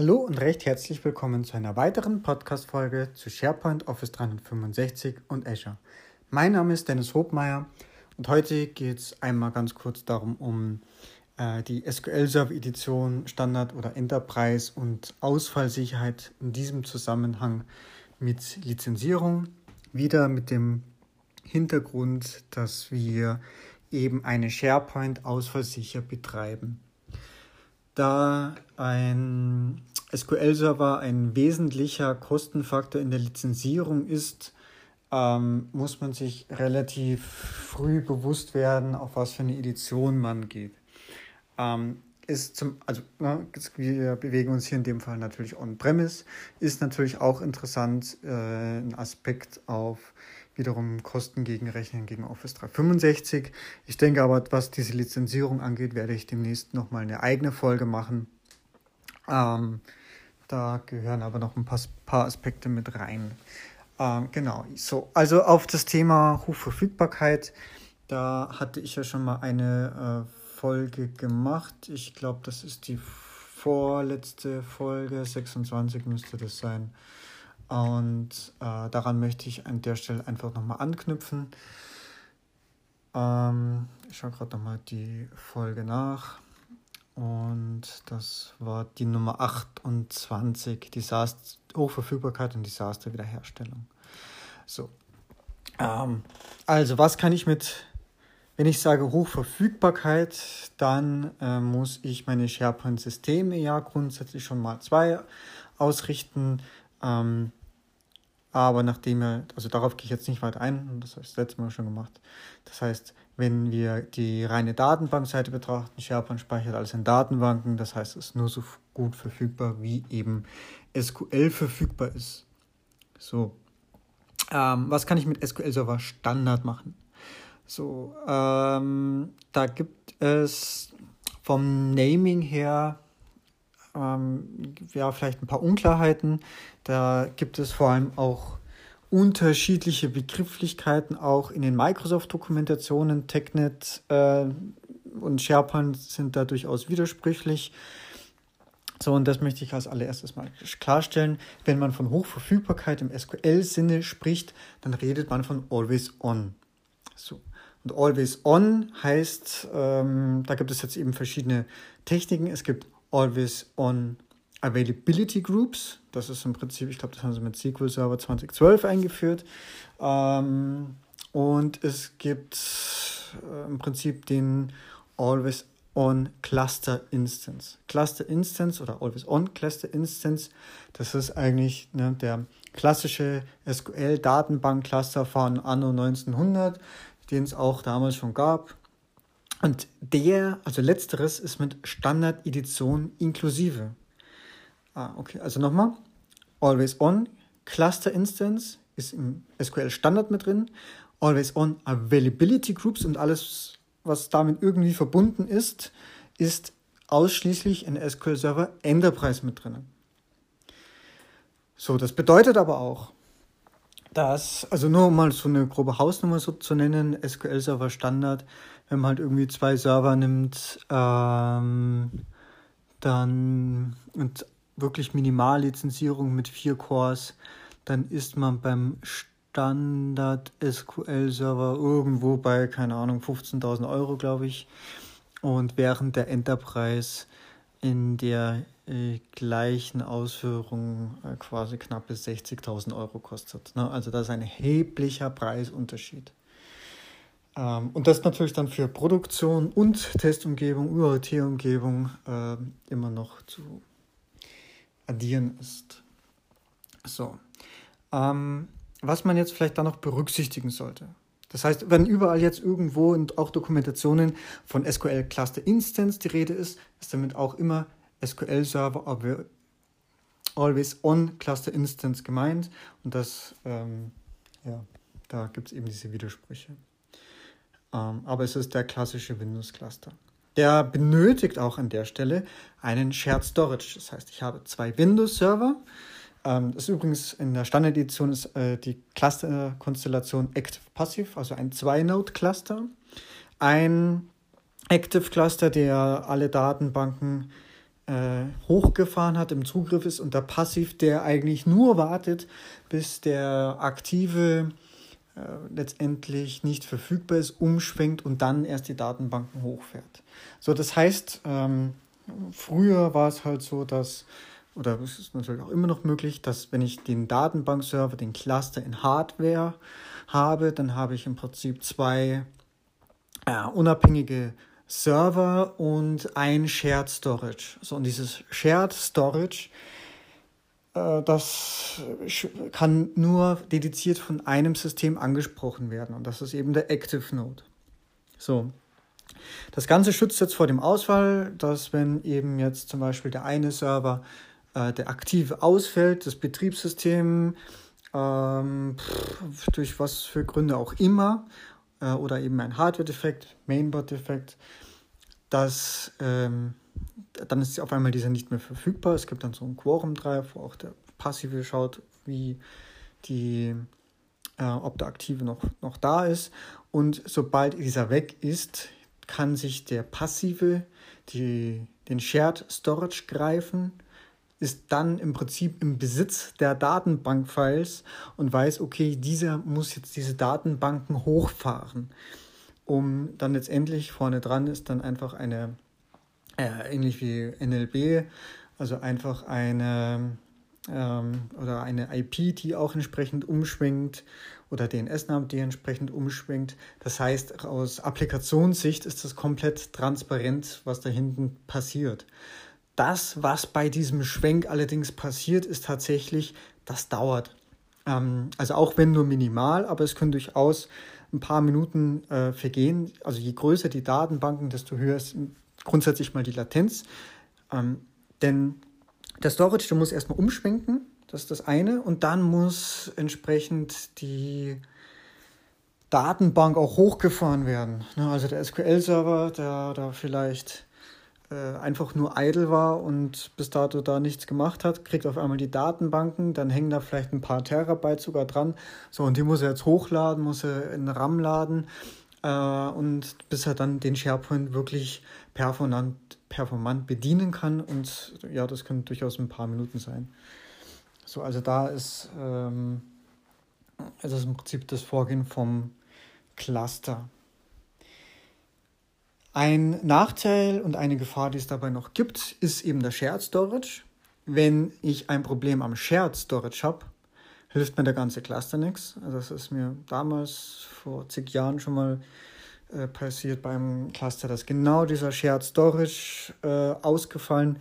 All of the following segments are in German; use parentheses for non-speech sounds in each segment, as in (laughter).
Hallo und recht herzlich willkommen zu einer weiteren Podcast-Folge zu SharePoint, Office 365 und Azure. Mein Name ist Dennis Hobmeier und heute geht es einmal ganz kurz darum, um äh, die SQL Server Edition Standard oder Enterprise und Ausfallsicherheit in diesem Zusammenhang mit Lizenzierung. Wieder mit dem Hintergrund, dass wir eben eine SharePoint ausfallsicher betreiben. Da ein SQL-Server ein wesentlicher Kostenfaktor in der Lizenzierung ist, ähm, muss man sich relativ früh bewusst werden, auf was für eine Edition man geht. Ähm, ist zum, also ne, wir bewegen uns hier in dem Fall natürlich on-premise, ist natürlich auch interessant, äh, ein Aspekt auf wiederum Kosten gegenrechnen gegen Office 365. Ich denke aber, was diese Lizenzierung angeht, werde ich demnächst nochmal eine eigene Folge machen. Ähm, da gehören aber noch ein paar, paar Aspekte mit rein. Ähm, genau, so, also auf das Thema Hochverfügbarkeit, da hatte ich ja schon mal eine äh, Folge gemacht. Ich glaube, das ist die vorletzte Folge, 26 müsste das sein. Und äh, daran möchte ich an der Stelle einfach nochmal anknüpfen. Ähm, ich schaue gerade nochmal die Folge nach. Und das war die Nummer 28, Disaster, Hochverfügbarkeit und Disaster-Wiederherstellung. So. Ähm, also, was kann ich mit, wenn ich sage Hochverfügbarkeit, dann äh, muss ich meine SharePoint-Systeme ja grundsätzlich schon mal zwei ausrichten. Ähm, aber nachdem er, also darauf gehe ich jetzt nicht weiter ein, das habe ich das letzte Mal schon gemacht. Das heißt, wenn wir die reine Datenbankseite betrachten, SharePoint speichert alles in Datenbanken, das heißt, es ist nur so gut verfügbar, wie eben SQL verfügbar ist. So, ähm, was kann ich mit SQL Server Standard machen? So, ähm, da gibt es vom Naming her ähm, ja, vielleicht ein paar Unklarheiten. Da gibt es vor allem auch unterschiedliche Begrifflichkeiten, auch in den Microsoft-Dokumentationen. TechNet äh, und SharePoint sind da durchaus widersprüchlich. So, und das möchte ich als allererstes mal klarstellen. Wenn man von Hochverfügbarkeit im SQL-Sinne spricht, dann redet man von Always On. So. Und Always On heißt, ähm, da gibt es jetzt eben verschiedene Techniken. Es gibt Always On Availability Groups. Das ist im Prinzip, ich glaube, das haben sie mit SQL Server 2012 eingeführt. Ähm, und es gibt äh, im Prinzip den Always On Cluster Instance. Cluster Instance oder Always On Cluster Instance, das ist eigentlich ne, der klassische SQL-Datenbank-Cluster von Anno 1900, den es auch damals schon gab. Und der, also letzteres, ist mit Standard-Edition inklusive. Ah, okay, also nochmal. Always On, Cluster Instance ist im SQL Standard mit drin. Always On Availability Groups und alles, was damit irgendwie verbunden ist, ist ausschließlich in SQL Server Enterprise mit drin. So, das bedeutet aber auch, dass, also nur um mal so eine grobe Hausnummer so zu nennen, SQL Server Standard, wenn man halt irgendwie zwei Server nimmt, ähm, dann und wirklich Minimallizenzierung mit vier Cores, dann ist man beim Standard SQL Server irgendwo bei, keine Ahnung, 15.000 Euro, glaube ich. Und während der Enterprise in der gleichen Ausführung äh, quasi knapp bis 60.000 Euro kostet. Ne? Also das ist ein erheblicher Preisunterschied. Ähm, und das natürlich dann für Produktion und Testumgebung, UAT-Umgebung äh, immer noch zu addieren ist. So. Ähm, was man jetzt vielleicht da noch berücksichtigen sollte. Das heißt, wenn überall jetzt irgendwo und auch Dokumentationen von SQL Cluster Instance die Rede ist, ist damit auch immer SQL Server Always On Cluster Instance gemeint. Und das, ähm, ja, da gibt es eben diese Widersprüche. Ähm, aber es ist der klassische Windows Cluster. Der benötigt auch an der Stelle einen Shared Storage. Das heißt, ich habe zwei Windows-Server. Ähm, das ist übrigens in der Standard-Edition ist äh, die Cluster-Konstellation Active-Passive, also ein Zwei-Node-Cluster. Ein Active Cluster, der alle Datenbanken äh, hochgefahren hat, im Zugriff ist und der Passiv, der eigentlich nur wartet, bis der aktive äh, letztendlich nicht verfügbar ist, umschwenkt und dann erst die Datenbanken hochfährt. So, das heißt, ähm, früher war es halt so, dass, oder es ist natürlich auch immer noch möglich, dass wenn ich den Datenbankserver, den Cluster in Hardware habe, dann habe ich im Prinzip zwei äh, unabhängige Server und ein Shared Storage. So, und dieses Shared Storage, äh, das kann nur dediziert von einem System angesprochen werden. Und das ist eben der Active Node. So. Das Ganze schützt jetzt vor dem Ausfall, dass wenn eben jetzt zum Beispiel der eine Server, äh, der aktive ausfällt, das Betriebssystem ähm, durch was für Gründe auch immer äh, oder eben ein Hardware-Defekt, Mainboard-Defekt, dass ähm, dann ist auf einmal dieser nicht mehr verfügbar. Es gibt dann so einen Quorum-Drive, wo auch der Passive schaut, wie die, äh, ob der Aktive noch, noch da ist. Und sobald dieser weg ist, kann sich der Passive die, den Shared Storage greifen ist dann im Prinzip im Besitz der Datenbankfiles und weiß, okay, dieser muss jetzt diese Datenbanken hochfahren, um dann letztendlich vorne dran ist dann einfach eine, äh, ähnlich wie NLB, also einfach eine ähm, oder eine IP, die auch entsprechend umschwingt oder DNS-Namen, die entsprechend umschwingt. Das heißt, aus Applikationssicht ist das komplett transparent, was da hinten passiert. Das, was bei diesem Schwenk allerdings passiert, ist tatsächlich, das dauert. Ähm, also auch wenn nur minimal, aber es können durchaus ein paar Minuten äh, vergehen. Also je größer die Datenbanken, desto höher ist grundsätzlich mal die Latenz. Ähm, denn der Storage, der muss erstmal umschwenken, das ist das eine, und dann muss entsprechend die Datenbank auch hochgefahren werden. Ne, also der SQL-Server, der da vielleicht einfach nur idle war und bis dato da nichts gemacht hat, kriegt auf einmal die Datenbanken, dann hängen da vielleicht ein paar Terabyte sogar dran. So, und die muss er jetzt hochladen, muss er in RAM laden äh, und bis er dann den SharePoint wirklich performant, performant bedienen kann. Und ja, das können durchaus ein paar Minuten sein. So, also da ist, ähm, ist das im Prinzip das Vorgehen vom Cluster. Ein Nachteil und eine Gefahr, die es dabei noch gibt, ist eben der Shared Storage. Wenn ich ein Problem am Shared Storage habe, hilft mir der ganze Cluster nichts. Also das ist mir damals vor zig Jahren schon mal äh, passiert beim Cluster, dass genau dieser Shared Storage äh, ausgefallen.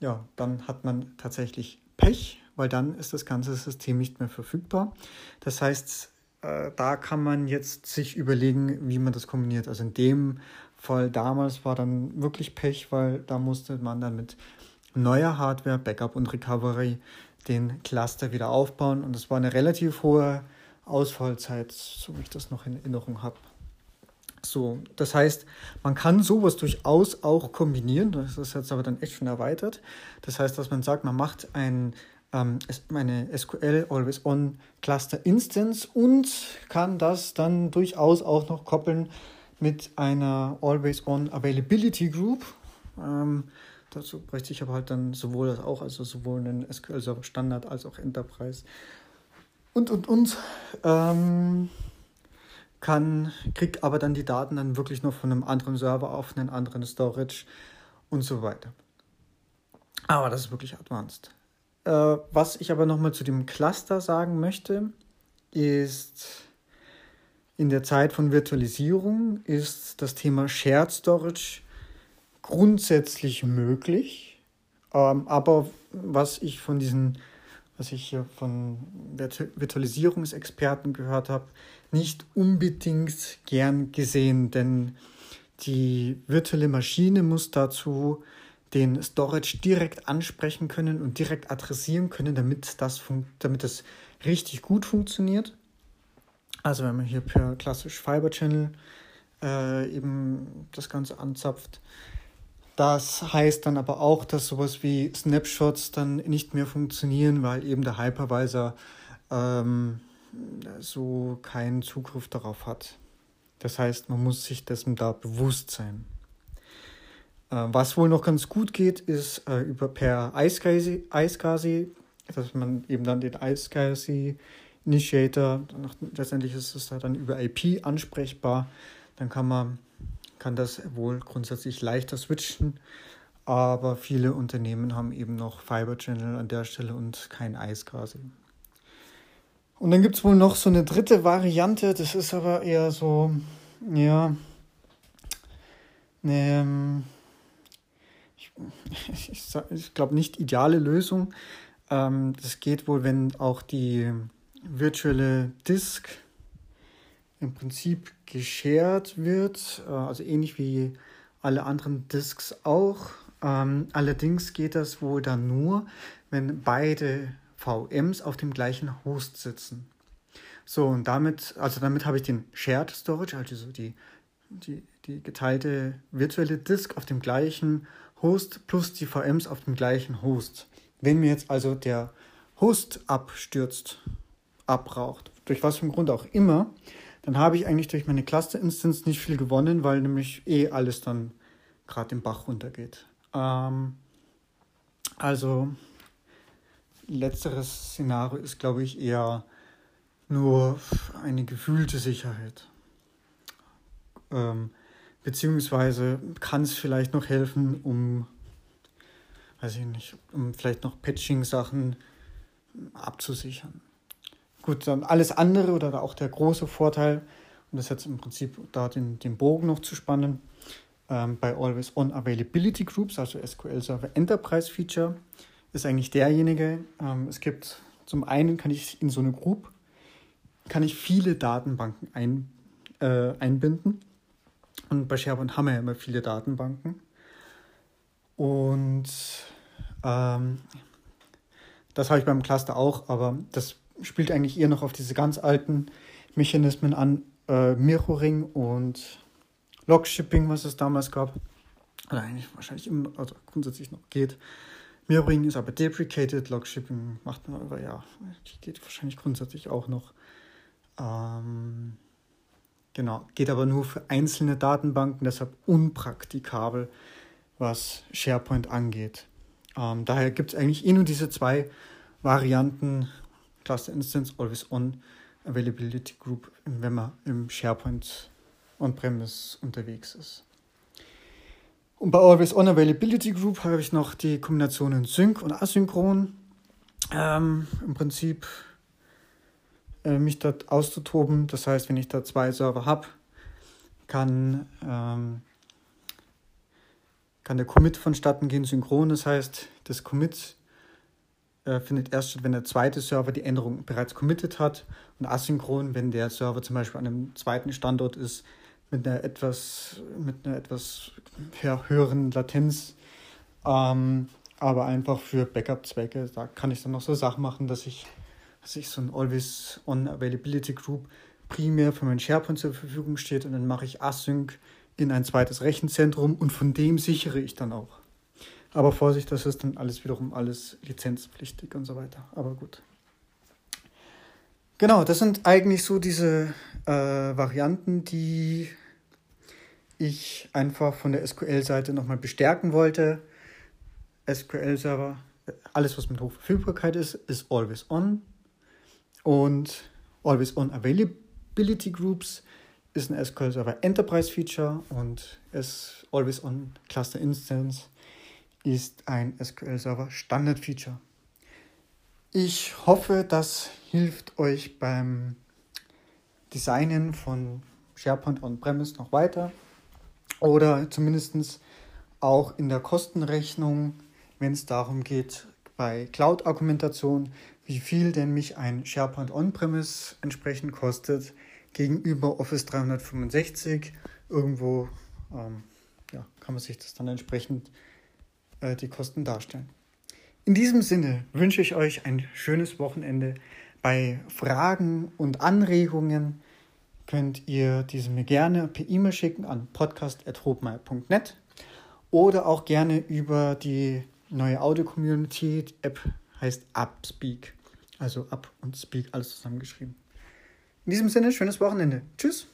Ja, dann hat man tatsächlich Pech, weil dann ist das ganze System nicht mehr verfügbar. Das heißt, äh, da kann man jetzt sich überlegen, wie man das kombiniert. Also in dem Fall damals war dann wirklich Pech, weil da musste man dann mit neuer Hardware, Backup und Recovery den Cluster wieder aufbauen und es war eine relativ hohe Ausfallzeit, so wie ich das noch in Erinnerung habe. So, das heißt, man kann sowas durchaus auch kombinieren. Das ist jetzt aber dann echt schon erweitert. Das heißt, dass man sagt, man macht ein, ähm, eine SQL Always On Cluster Instance und kann das dann durchaus auch noch koppeln mit einer Always-On Availability Group. Ähm, dazu bräuchte ich aber halt dann sowohl das auch, also sowohl einen SQL Server Standard als auch Enterprise. Und, und, und. Ähm, kann, kriegt aber dann die Daten dann wirklich noch von einem anderen Server auf einen anderen Storage und so weiter. Aber das ist wirklich advanced. Äh, was ich aber nochmal zu dem Cluster sagen möchte, ist, in der Zeit von Virtualisierung ist das Thema Shared Storage grundsätzlich möglich. Ähm, aber was ich von diesen, was ich hier von Virtualisierungsexperten gehört habe, nicht unbedingt gern gesehen, denn die virtuelle Maschine muss dazu den Storage direkt ansprechen können und direkt adressieren können, damit das, damit das richtig gut funktioniert. Also wenn man hier per klassisch Fiber Channel äh, eben das Ganze anzapft. Das heißt dann aber auch, dass sowas wie Snapshots dann nicht mehr funktionieren, weil eben der Hypervisor ähm, so keinen Zugriff darauf hat. Das heißt, man muss sich dessen da bewusst sein. Äh, was wohl noch ganz gut geht, ist äh, über per iSCSI, dass man eben dann den iSCSI Initiator, letztendlich ist es dann über IP ansprechbar, dann kann man kann das wohl grundsätzlich leichter switchen, aber viele Unternehmen haben eben noch Fiber Channel an der Stelle und kein iSCSI. Und dann gibt es wohl noch so eine dritte Variante, das ist aber eher so, ja, ähm, ich, (laughs) ich, ich glaube nicht ideale Lösung. Ähm, das geht wohl, wenn auch die virtuelle Disk im Prinzip geshared wird, äh, also ähnlich wie alle anderen Disks auch. Ähm, allerdings geht das wohl dann nur, wenn beide VMs auf dem gleichen Host sitzen. So, und damit, also damit habe ich den Shared Storage, also die, die, die geteilte virtuelle Disk auf dem gleichen Host plus die VMs auf dem gleichen Host. Wenn mir jetzt also der Host abstürzt, abbraucht, durch was für einen Grund auch immer, dann habe ich eigentlich durch meine Cluster-Instance nicht viel gewonnen, weil nämlich eh alles dann gerade im Bach runtergeht. Ähm, also letzteres Szenario ist, glaube ich, eher nur eine gefühlte Sicherheit. Ähm, beziehungsweise kann es vielleicht noch helfen, um, weiß ich nicht, um vielleicht noch Patching-Sachen abzusichern. Gut, dann alles andere oder auch der große Vorteil, und das jetzt im Prinzip da den, den Bogen noch zu spannen, ähm, bei Always On Availability Groups, also SQL Server Enterprise Feature, ist eigentlich derjenige, ähm, es gibt zum einen kann ich in so eine Group, kann ich viele Datenbanken ein, äh, einbinden. Und bei SharePoint haben wir ja immer viele Datenbanken. Und ähm, das habe ich beim Cluster auch, aber das spielt eigentlich eher noch auf diese ganz alten Mechanismen an, äh, Mirroring und Logshipping, was es damals gab. Oder eigentlich wahrscheinlich immer, also grundsätzlich noch geht. Mirroring ist aber deprecated, Logshipping macht man aber ja, geht wahrscheinlich grundsätzlich auch noch. Ähm, genau, geht aber nur für einzelne Datenbanken, deshalb unpraktikabel, was SharePoint angeht. Ähm, daher gibt es eigentlich eh nur diese zwei Varianten, Cluster Instance, Always On, Availability Group, wenn man im SharePoint On-Premise unterwegs ist. Und bei Always On Availability Group habe ich noch die Kombinationen Sync und Asynchron. Ähm, Im Prinzip äh, mich dort auszutoben. Das heißt, wenn ich da zwei Server habe, kann, ähm, kann der Commit vonstatten gehen synchron. Das heißt, das Commit äh, findet erst statt, wenn der zweite Server die Änderung bereits committed hat und asynchron, wenn der Server zum Beispiel an einem zweiten Standort ist, mit einer etwas, mit einer etwas höheren Latenz, ähm, aber einfach für Backup-Zwecke. Da kann ich dann noch so Sachen machen, dass ich, dass ich so ein Always On Availability Group primär für mein SharePoint zur Verfügung steht und dann mache ich Async in ein zweites Rechenzentrum und von dem sichere ich dann auch. Aber Vorsicht, das ist dann alles wiederum alles lizenzpflichtig und so weiter. Aber gut. Genau, das sind eigentlich so diese äh, Varianten, die ich einfach von der SQL-Seite nochmal bestärken wollte. SQL-Server, alles was mit Hochverfügbarkeit ist, ist always on. Und always on Availability Groups ist ein SQL-Server Enterprise Feature und es always on Cluster Instance ist ein SQL-Server Standard Feature. Ich hoffe, das hilft euch beim Designen von SharePoint On-Premise noch weiter oder zumindest auch in der Kostenrechnung, wenn es darum geht, bei Cloud-Argumentation, wie viel denn mich ein SharePoint On-Premise entsprechend kostet gegenüber Office 365. Irgendwo ähm, ja, kann man sich das dann entsprechend äh, die Kosten darstellen. In diesem Sinne wünsche ich euch ein schönes Wochenende. Bei Fragen und Anregungen könnt ihr diese mir gerne per E-Mail schicken an podcast.hobmeier.net oder auch gerne über die neue Audio-Community. App heißt Upspeak. Also Up und Speak, alles zusammengeschrieben. In diesem Sinne, schönes Wochenende. Tschüss.